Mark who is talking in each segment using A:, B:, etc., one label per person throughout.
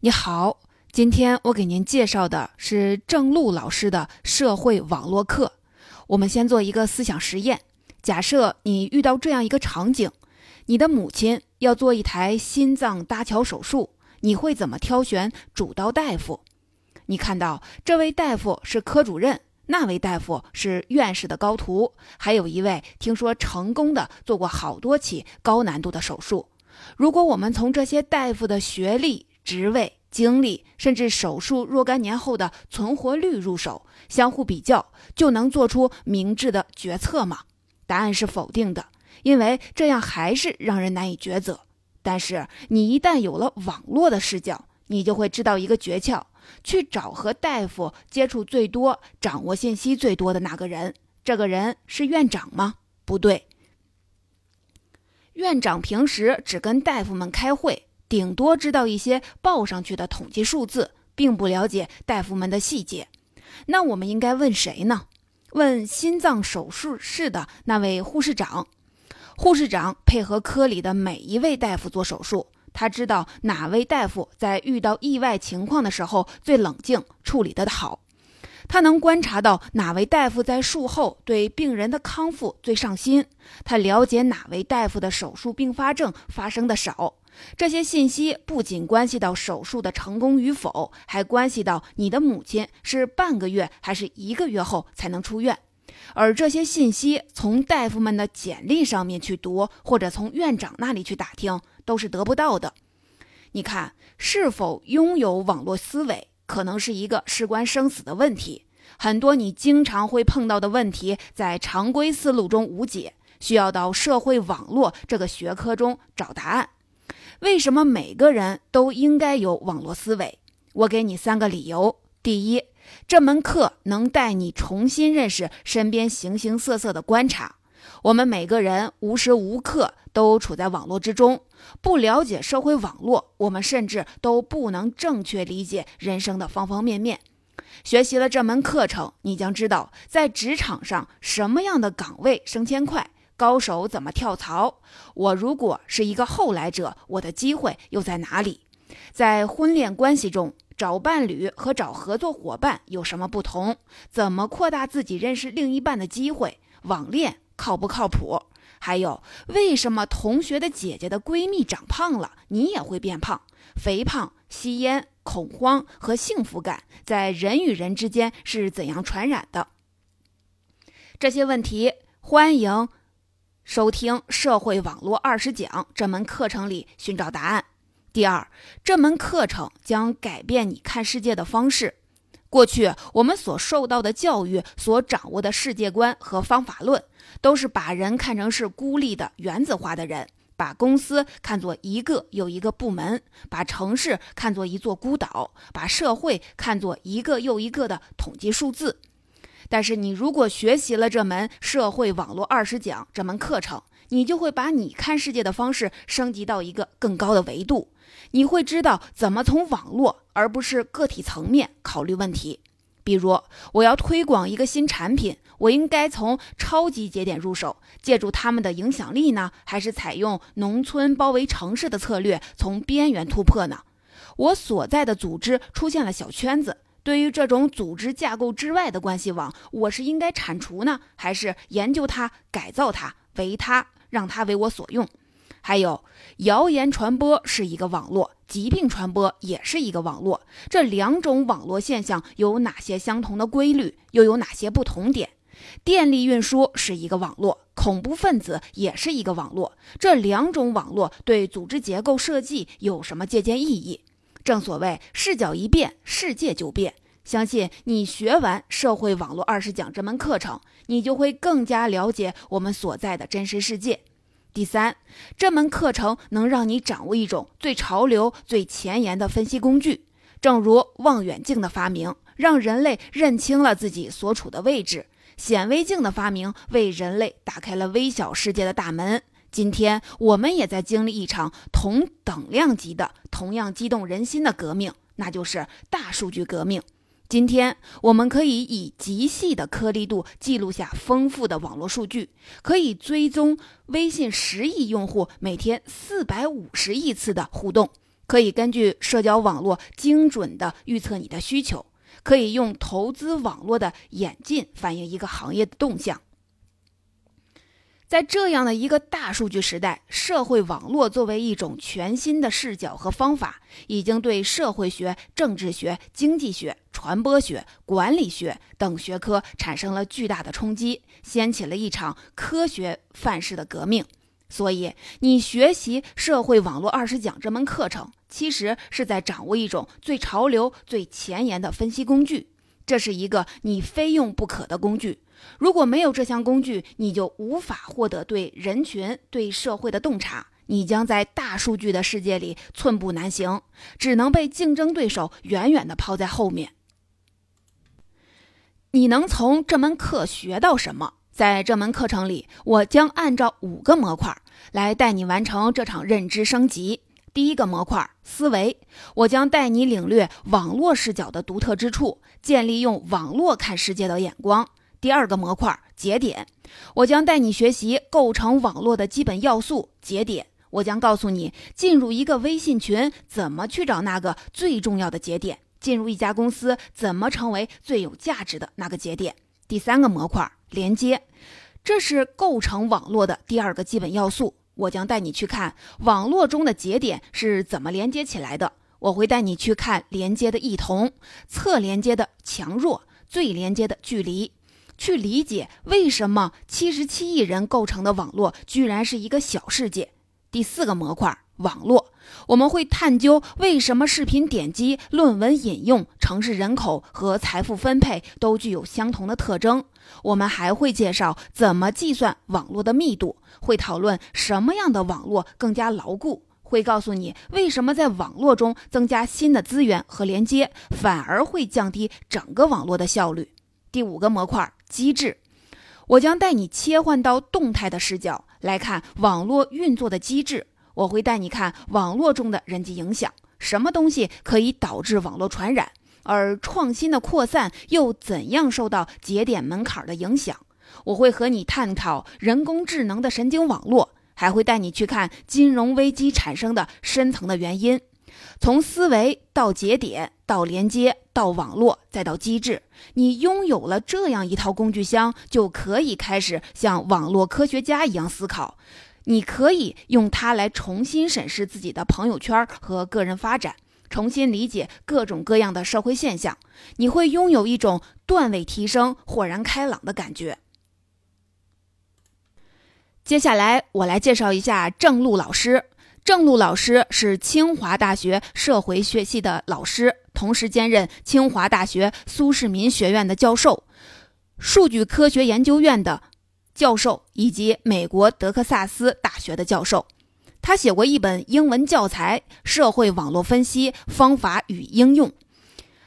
A: 你好，今天我给您介绍的是郑璐老师的社会网络课。我们先做一个思想实验，假设你遇到这样一个场景：你的母亲要做一台心脏搭桥手术，你会怎么挑选主刀大夫？你看到这位大夫是科主任，那位大夫是院士的高徒，还有一位听说成功的做过好多起高难度的手术。如果我们从这些大夫的学历，职位、经历，甚至手术若干年后的存活率入手，相互比较，就能做出明智的决策吗？答案是否定的，因为这样还是让人难以抉择。但是你一旦有了网络的视角，你就会知道一个诀窍：去找和大夫接触最多、掌握信息最多的那个人。这个人是院长吗？不对，院长平时只跟大夫们开会。顶多知道一些报上去的统计数字，并不了解大夫们的细节。那我们应该问谁呢？问心脏手术室的那位护士长。护士长配合科里的每一位大夫做手术，他知道哪位大夫在遇到意外情况的时候最冷静，处理得好。他能观察到哪位大夫在术后对病人的康复最上心。他了解哪位大夫的手术并发症发生的少。这些信息不仅关系到手术的成功与否，还关系到你的母亲是半个月还是一个月后才能出院。而这些信息从大夫们的简历上面去读，或者从院长那里去打听，都是得不到的。你看，是否拥有网络思维，可能是一个事关生死的问题。很多你经常会碰到的问题，在常规思路中无解，需要到社会网络这个学科中找答案。为什么每个人都应该有网络思维？我给你三个理由。第一，这门课能带你重新认识身边形形色色的观察。我们每个人无时无刻都处在网络之中，不了解社会网络，我们甚至都不能正确理解人生的方方面面。学习了这门课程，你将知道在职场上什么样的岗位升迁快。高手怎么跳槽？我如果是一个后来者，我的机会又在哪里？在婚恋关系中找伴侣和找合作伙伴有什么不同？怎么扩大自己认识另一半的机会？网恋靠不靠谱？还有，为什么同学的姐姐的闺蜜长胖了，你也会变胖？肥胖、吸烟、恐慌和幸福感在人与人之间是怎样传染的？这些问题，欢迎。收听《社会网络二十讲》这门课程里寻找答案。第二，这门课程将改变你看世界的方式。过去我们所受到的教育、所掌握的世界观和方法论，都是把人看成是孤立的原子化的人，把公司看作一个又一个部门，把城市看作一座孤岛，把社会看作一个又一个的统计数字。但是你如果学习了这门社会网络二十讲这门课程，你就会把你看世界的方式升级到一个更高的维度。你会知道怎么从网络而不是个体层面考虑问题。比如，我要推广一个新产品，我应该从超级节点入手，借助他们的影响力呢，还是采用农村包围城市的策略，从边缘突破呢？我所在的组织出现了小圈子。对于这种组织架构之外的关系网，我是应该铲除呢，还是研究它、改造它、为它，让它为我所用？还有，谣言传播是一个网络，疾病传播也是一个网络。这两种网络现象有哪些相同的规律，又有哪些不同点？电力运输是一个网络，恐怖分子也是一个网络。这两种网络对组织结构设计有什么借鉴意义？正所谓视角一变，世界就变。相信你学完《社会网络二十讲》这门课程，你就会更加了解我们所在的真实世界。第三，这门课程能让你掌握一种最潮流、最前沿的分析工具。正如望远镜的发明，让人类认清了自己所处的位置；显微镜的发明，为人类打开了微小世界的大门。今天我们也在经历一场同等量级的、同样激动人心的革命，那就是大数据革命。今天我们可以以极细的颗粒度记录下丰富的网络数据，可以追踪微信十亿用户每天四百五十亿次的互动，可以根据社交网络精准地预测你的需求，可以用投资网络的演进反映一个行业的动向。在这样的一个大数据时代，社会网络作为一种全新的视角和方法，已经对社会学、政治学、经济学、传播学、管理学等学科产生了巨大的冲击，掀起了一场科学范式的革命。所以，你学习《社会网络二十讲》这门课程，其实是在掌握一种最潮流、最前沿的分析工具。这是一个你非用不可的工具。如果没有这项工具，你就无法获得对人群、对社会的洞察，你将在大数据的世界里寸步难行，只能被竞争对手远远地抛在后面。你能从这门课学到什么？在这门课程里，我将按照五个模块来带你完成这场认知升级。第一个模块思维，我将带你领略网络视角的独特之处，建立用网络看世界的眼光。第二个模块节点，我将带你学习构成网络的基本要素。节点，我将告诉你进入一个微信群怎么去找那个最重要的节点，进入一家公司怎么成为最有价值的那个节点。第三个模块连接，这是构成网络的第二个基本要素。我将带你去看网络中的节点是怎么连接起来的。我会带你去看连接的异同、侧连接的强弱、最连接的距离。去理解为什么七十七亿人构成的网络居然是一个小世界。第四个模块，网络，我们会探究为什么视频点击、论文引用、城市人口和财富分配都具有相同的特征。我们还会介绍怎么计算网络的密度，会讨论什么样的网络更加牢固，会告诉你为什么在网络中增加新的资源和连接，反而会降低整个网络的效率。第五个模块。机制，我将带你切换到动态的视角来看网络运作的机制。我会带你看网络中的人际影响，什么东西可以导致网络传染，而创新的扩散又怎样受到节点门槛的影响。我会和你探讨人工智能的神经网络，还会带你去看金融危机产生的深层的原因。从思维到节点，到连接，到网络，再到机制，你拥有了这样一套工具箱，就可以开始像网络科学家一样思考。你可以用它来重新审视自己的朋友圈和个人发展，重新理解各种各样的社会现象。你会拥有一种段位提升、豁然开朗的感觉。接下来，我来介绍一下郑璐老师。郑璐老师是清华大学社会学系的老师，同时兼任清华大学苏世民学院的教授、数据科学研究院的教授以及美国德克萨斯大学的教授。他写过一本英文教材《社会网络分析方法与应用》。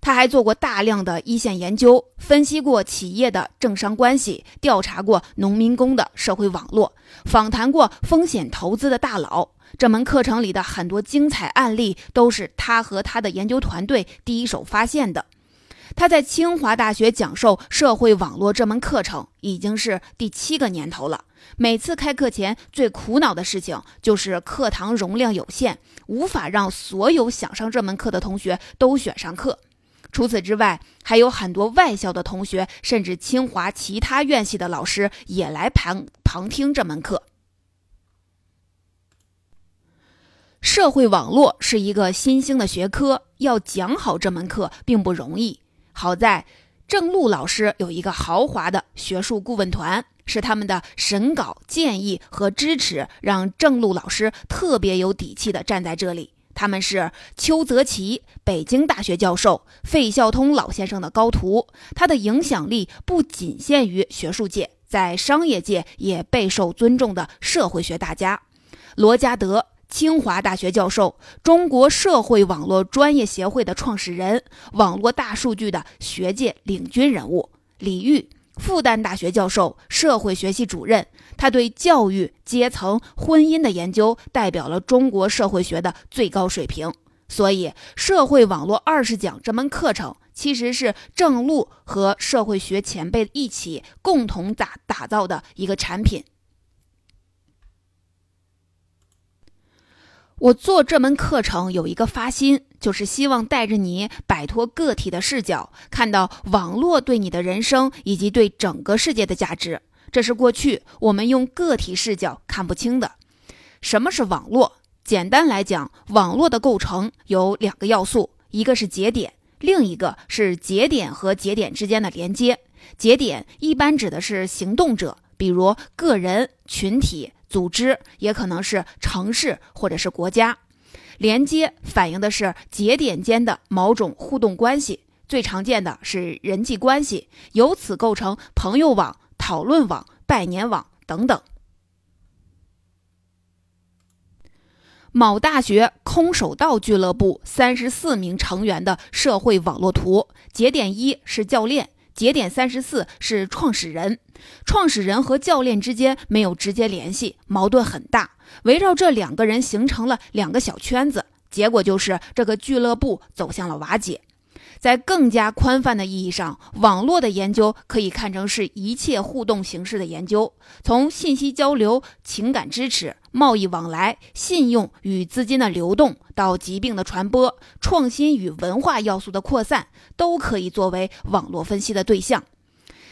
A: 他还做过大量的一线研究，分析过企业的政商关系，调查过农民工的社会网络，访谈过风险投资的大佬。这门课程里的很多精彩案例都是他和他的研究团队第一手发现的。他在清华大学讲授社会网络这门课程已经是第七个年头了。每次开课前最苦恼的事情就是课堂容量有限，无法让所有想上这门课的同学都选上课。除此之外，还有很多外校的同学，甚至清华其他院系的老师也来旁旁听这门课。社会网络是一个新兴的学科，要讲好这门课并不容易。好在郑璐老师有一个豪华的学术顾问团，是他们的审稿建议和支持，让郑璐老师特别有底气的站在这里。他们是邱泽奇，北京大学教授，费孝通老先生的高徒，他的影响力不仅限于学术界，在商业界也备受尊重的社会学大家罗家德。清华大学教授，中国社会网络专业协会的创始人，网络大数据的学界领军人物李玉，复旦大学教授，社会学系主任。他对教育、阶层、婚姻的研究，代表了中国社会学的最高水平。所以，社会网络二十讲这门课程，其实是郑璐和社会学前辈一起共同打打造的一个产品。我做这门课程有一个发心，就是希望带着你摆脱个体的视角，看到网络对你的人生以及对整个世界的价值。这是过去我们用个体视角看不清的。什么是网络？简单来讲，网络的构成有两个要素，一个是节点，另一个是节点和节点之间的连接。节点一般指的是行动者，比如个人、群体。组织也可能是城市或者是国家，连接反映的是节点间的某种互动关系，最常见的是人际关系，由此构成朋友网、讨论网、拜年网等等。某大学空手道俱乐部三十四名成员的社会网络图，节点一是教练。节点三十四是创始人，创始人和教练之间没有直接联系，矛盾很大，围绕这两个人形成了两个小圈子，结果就是这个俱乐部走向了瓦解。在更加宽泛的意义上，网络的研究可以看成是一切互动形式的研究，从信息交流、情感支持、贸易往来、信用与资金的流动，到疾病的传播、创新与文化要素的扩散，都可以作为网络分析的对象。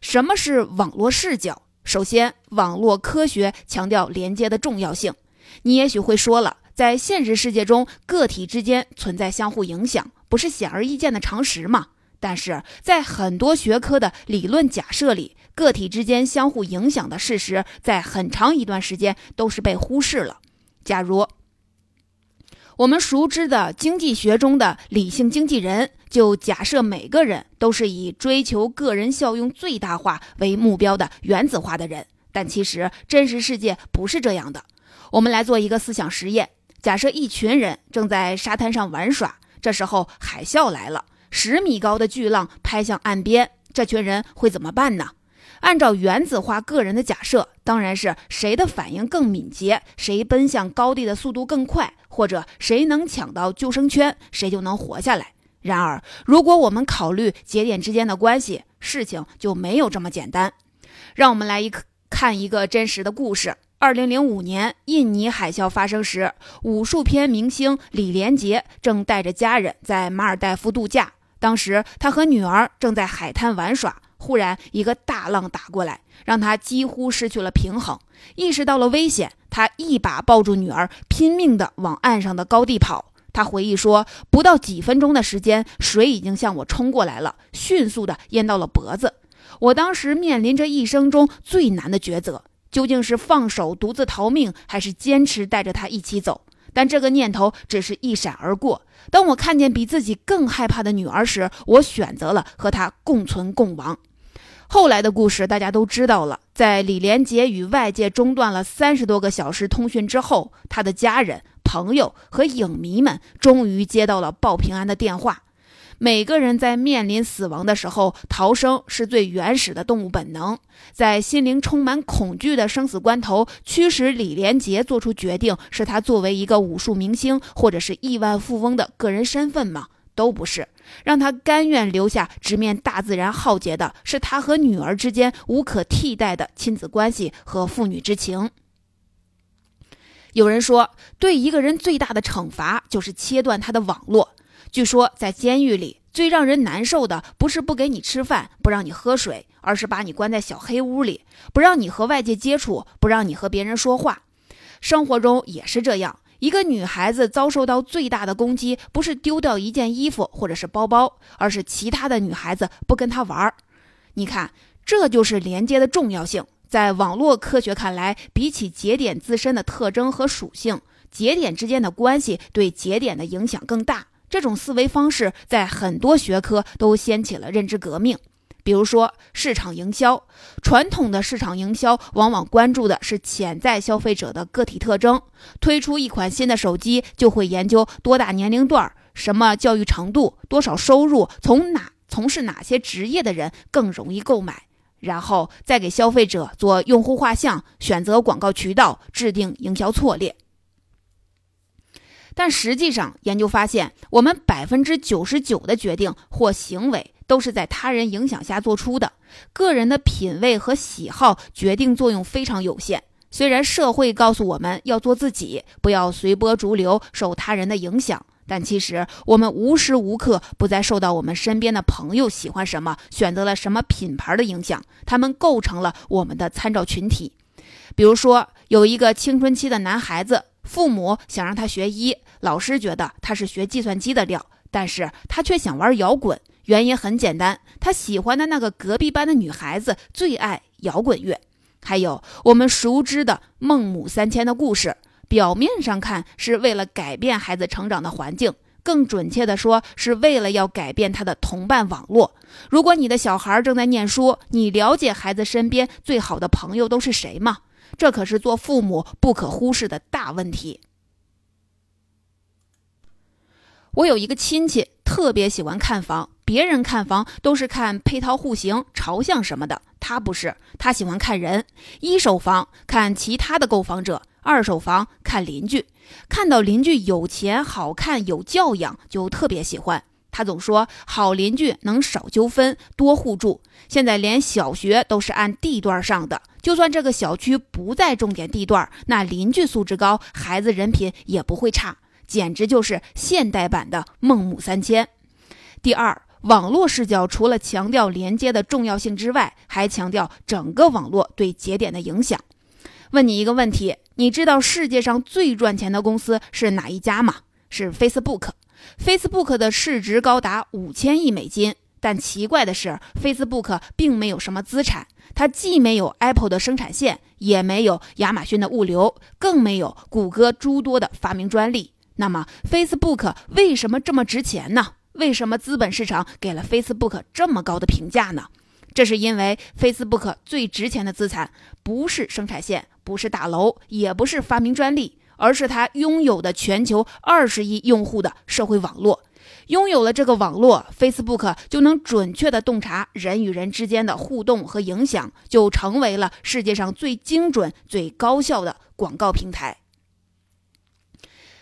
A: 什么是网络视角？首先，网络科学强调连接的重要性。你也许会说了，在现实世界中，个体之间存在相互影响。不是显而易见的常识吗？但是在很多学科的理论假设里，个体之间相互影响的事实，在很长一段时间都是被忽视了。假如我们熟知的经济学中的理性经纪人，就假设每个人都是以追求个人效用最大化为目标的原子化的人，但其实真实世界不是这样的。我们来做一个思想实验：假设一群人正在沙滩上玩耍。这时候海啸来了，十米高的巨浪拍向岸边，这群人会怎么办呢？按照原子化个人的假设，当然是谁的反应更敏捷，谁奔向高地的速度更快，或者谁能抢到救生圈，谁就能活下来。然而，如果我们考虑节点之间的关系，事情就没有这么简单。让我们来一看一个真实的故事。二零零五年，印尼海啸发生时，武术片明星李连杰正带着家人在马尔代夫度假。当时，他和女儿正在海滩玩耍，忽然一个大浪打过来，让他几乎失去了平衡。意识到了危险，他一把抱住女儿，拼命地往岸上的高地跑。他回忆说：“不到几分钟的时间，水已经向我冲过来了，迅速地淹到了脖子。我当时面临着一生中最难的抉择。”究竟是放手独自逃命，还是坚持带着他一起走？但这个念头只是一闪而过。当我看见比自己更害怕的女儿时，我选择了和她共存共亡。后来的故事大家都知道了。在李连杰与外界中断了三十多个小时通讯之后，他的家人、朋友和影迷们终于接到了报平安的电话。每个人在面临死亡的时候，逃生是最原始的动物本能。在心灵充满恐惧的生死关头，驱使李连杰做出决定，是他作为一个武术明星或者是亿万富翁的个人身份吗？都不是。让他甘愿留下直面大自然浩劫的，是他和女儿之间无可替代的亲子关系和父女之情。有人说，对一个人最大的惩罚就是切断他的网络。据说，在监狱里最让人难受的，不是不给你吃饭、不让你喝水，而是把你关在小黑屋里，不让你和外界接触，不让你和别人说话。生活中也是这样，一个女孩子遭受到最大的攻击，不是丢掉一件衣服或者是包包，而是其他的女孩子不跟她玩儿。你看，这就是连接的重要性。在网络科学看来，比起节点自身的特征和属性，节点之间的关系对节点的影响更大。这种思维方式在很多学科都掀起了认知革命，比如说市场营销。传统的市场营销往往关注的是潜在消费者的个体特征，推出一款新的手机就会研究多大年龄段、什么教育程度、多少收入、从哪从事哪些职业的人更容易购买，然后再给消费者做用户画像，选择广告渠道，制定营销策略。但实际上，研究发现，我们百分之九十九的决定或行为都是在他人影响下做出的，个人的品味和喜好决定作用非常有限。虽然社会告诉我们要做自己，不要随波逐流，受他人的影响，但其实我们无时无刻不在受到我们身边的朋友喜欢什么、选择了什么品牌的影响。他们构成了我们的参照群体。比如说，有一个青春期的男孩子，父母想让他学医，老师觉得他是学计算机的料，但是他却想玩摇滚。原因很简单，他喜欢的那个隔壁班的女孩子最爱摇滚乐。还有我们熟知的孟母三迁的故事，表面上看是为了改变孩子成长的环境，更准确的说是为了要改变他的同伴网络。如果你的小孩正在念书，你了解孩子身边最好的朋友都是谁吗？这可是做父母不可忽视的大问题。我有一个亲戚特别喜欢看房。别人看房都是看配套户型、朝向什么的，他不是，他喜欢看人。一手房看其他的购房者，二手房看邻居。看到邻居有钱、好看、有教养，就特别喜欢。他总说好邻居能少纠纷、多互助。现在连小学都是按地段上的，就算这个小区不在重点地段，那邻居素质高，孩子人品也不会差，简直就是现代版的孟母三迁。第二。网络视角除了强调连接的重要性之外，还强调整个网络对节点的影响。问你一个问题：你知道世界上最赚钱的公司是哪一家吗？是 Facebook。Facebook 的市值高达五千亿美金，但奇怪的是，Facebook 并没有什么资产，它既没有 Apple 的生产线，也没有亚马逊的物流，更没有谷歌诸多的发明专利。那么，Facebook 为什么这么值钱呢？为什么资本市场给了 Facebook 这么高的评价呢？这是因为 Facebook 最值钱的资产不是生产线，不是大楼，也不是发明专利，而是它拥有的全球二十亿用户的社会网络。拥有了这个网络，Facebook 就能准确地洞察人与人之间的互动和影响，就成为了世界上最精准、最高效的广告平台。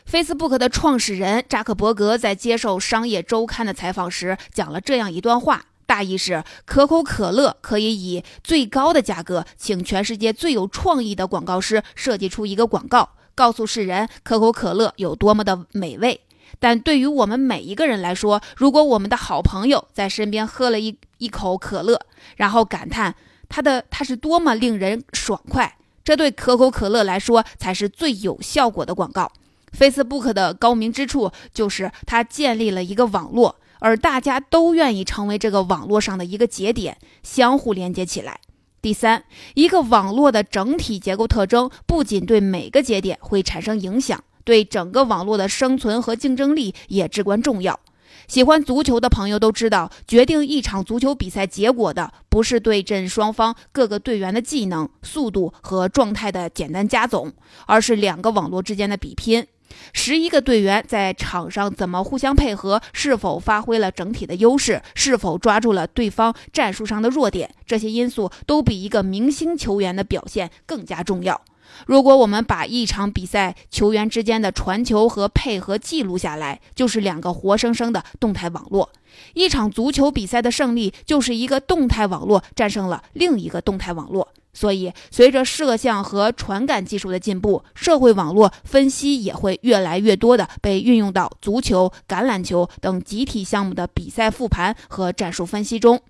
A: Facebook 的创始人扎克伯格在接受《商业周刊》的采访时讲了这样一段话，大意是：可口可乐可以以最高的价格请全世界最有创意的广告师设计出一个广告，告诉世人可口可乐有多么的美味。但对于我们每一个人来说，如果我们的好朋友在身边喝了一一口可乐，然后感叹它的它是多么令人爽快，这对可口可乐来说才是最有效果的广告。Facebook 的高明之处就是它建立了一个网络，而大家都愿意成为这个网络上的一个节点，相互连接起来。第三，一个网络的整体结构特征不仅对每个节点会产生影响，对整个网络的生存和竞争力也至关重要。喜欢足球的朋友都知道，决定一场足球比赛结果的不是对阵双方各个队员的技能、速度和状态的简单加总，而是两个网络之间的比拼。十一个队员在场上怎么互相配合？是否发挥了整体的优势？是否抓住了对方战术上的弱点？这些因素都比一个明星球员的表现更加重要。如果我们把一场比赛球员之间的传球和配合记录下来，就是两个活生生的动态网络。一场足球比赛的胜利，就是一个动态网络战胜了另一个动态网络。所以，随着摄像和传感技术的进步，社会网络分析也会越来越多的被运用到足球、橄榄球等集体项目的比赛复盘和战术分析中。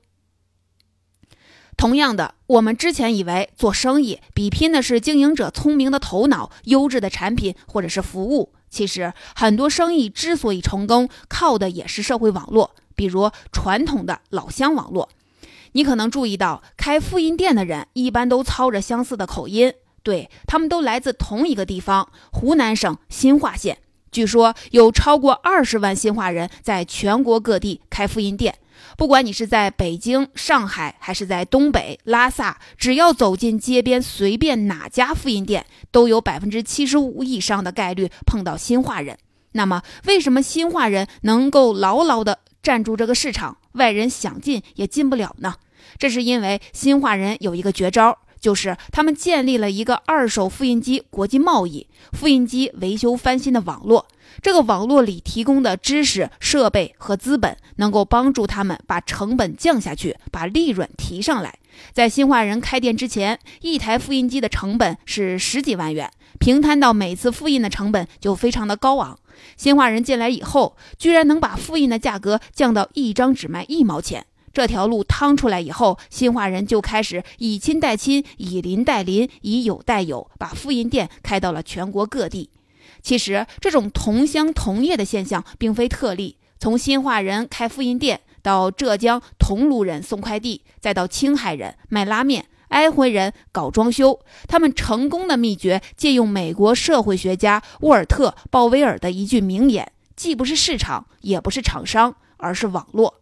A: 同样的，我们之前以为做生意比拼的是经营者聪明的头脑、优质的产品或者是服务，其实很多生意之所以成功，靠的也是社会网络，比如传统的老乡网络。你可能注意到，开复印店的人一般都操着相似的口音，对他们都来自同一个地方——湖南省新化县。据说有超过二十万新化人在全国各地开复印店。不管你是在北京、上海，还是在东北拉萨，只要走进街边随便哪家复印店，都有百分之七十五以上的概率碰到新化人。那么，为什么新化人能够牢牢地站住这个市场，外人想进也进不了呢？这是因为新化人有一个绝招，就是他们建立了一个二手复印机国际贸易、复印机维修翻新的网络。这个网络里提供的知识、设备和资本，能够帮助他们把成本降下去，把利润提上来。在新华人开店之前，一台复印机的成本是十几万元，平摊到每次复印的成本就非常的高昂。新华人进来以后，居然能把复印的价格降到一张只卖一毛钱。这条路趟出来以后，新华人就开始以亲代亲，以邻代邻，以友代友，把复印店开到了全国各地。其实，这种同乡同业的现象并非特例。从新华人开复印店，到浙江桐庐人送快递，再到青海人卖拉面，安徽人搞装修，他们成功的秘诀借用美国社会学家沃尔特·鲍威尔的一句名言：既不是市场，也不是厂商，而是网络。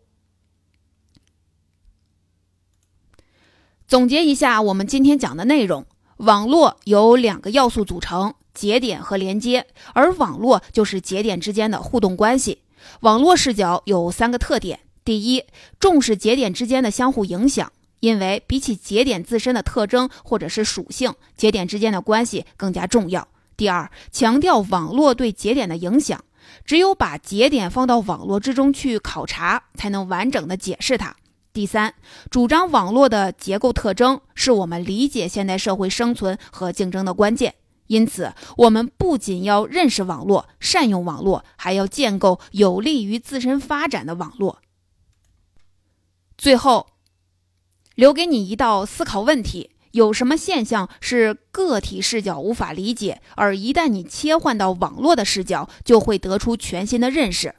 A: 总结一下我们今天讲的内容：网络由两个要素组成。节点和连接，而网络就是节点之间的互动关系。网络视角有三个特点：第一，重视节点之间的相互影响，因为比起节点自身的特征或者是属性，节点之间的关系更加重要；第二，强调网络对节点的影响，只有把节点放到网络之中去考察，才能完整的解释它；第三，主张网络的结构特征是我们理解现代社会生存和竞争的关键。因此，我们不仅要认识网络、善用网络，还要建构有利于自身发展的网络。最后，留给你一道思考问题：有什么现象是个体视角无法理解，而一旦你切换到网络的视角，就会得出全新的认识？